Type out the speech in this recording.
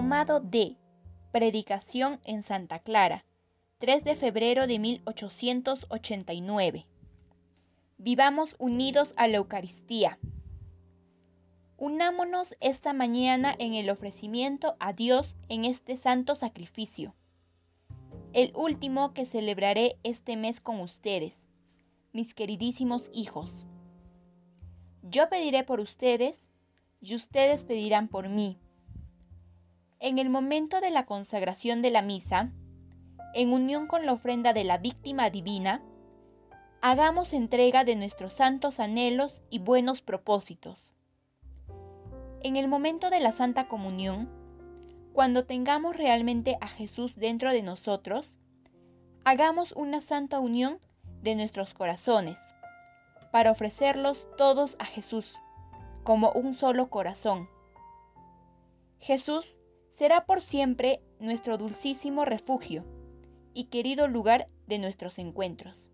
Diplomado de Predicación en Santa Clara, 3 de febrero de 1889. Vivamos unidos a la Eucaristía. Unámonos esta mañana en el ofrecimiento a Dios en este santo sacrificio, el último que celebraré este mes con ustedes, mis queridísimos hijos. Yo pediré por ustedes y ustedes pedirán por mí. En el momento de la consagración de la misa, en unión con la ofrenda de la víctima divina, hagamos entrega de nuestros santos anhelos y buenos propósitos. En el momento de la Santa Comunión, cuando tengamos realmente a Jesús dentro de nosotros, hagamos una santa unión de nuestros corazones para ofrecerlos todos a Jesús como un solo corazón. Jesús será por siempre nuestro dulcísimo refugio y querido lugar de nuestros encuentros.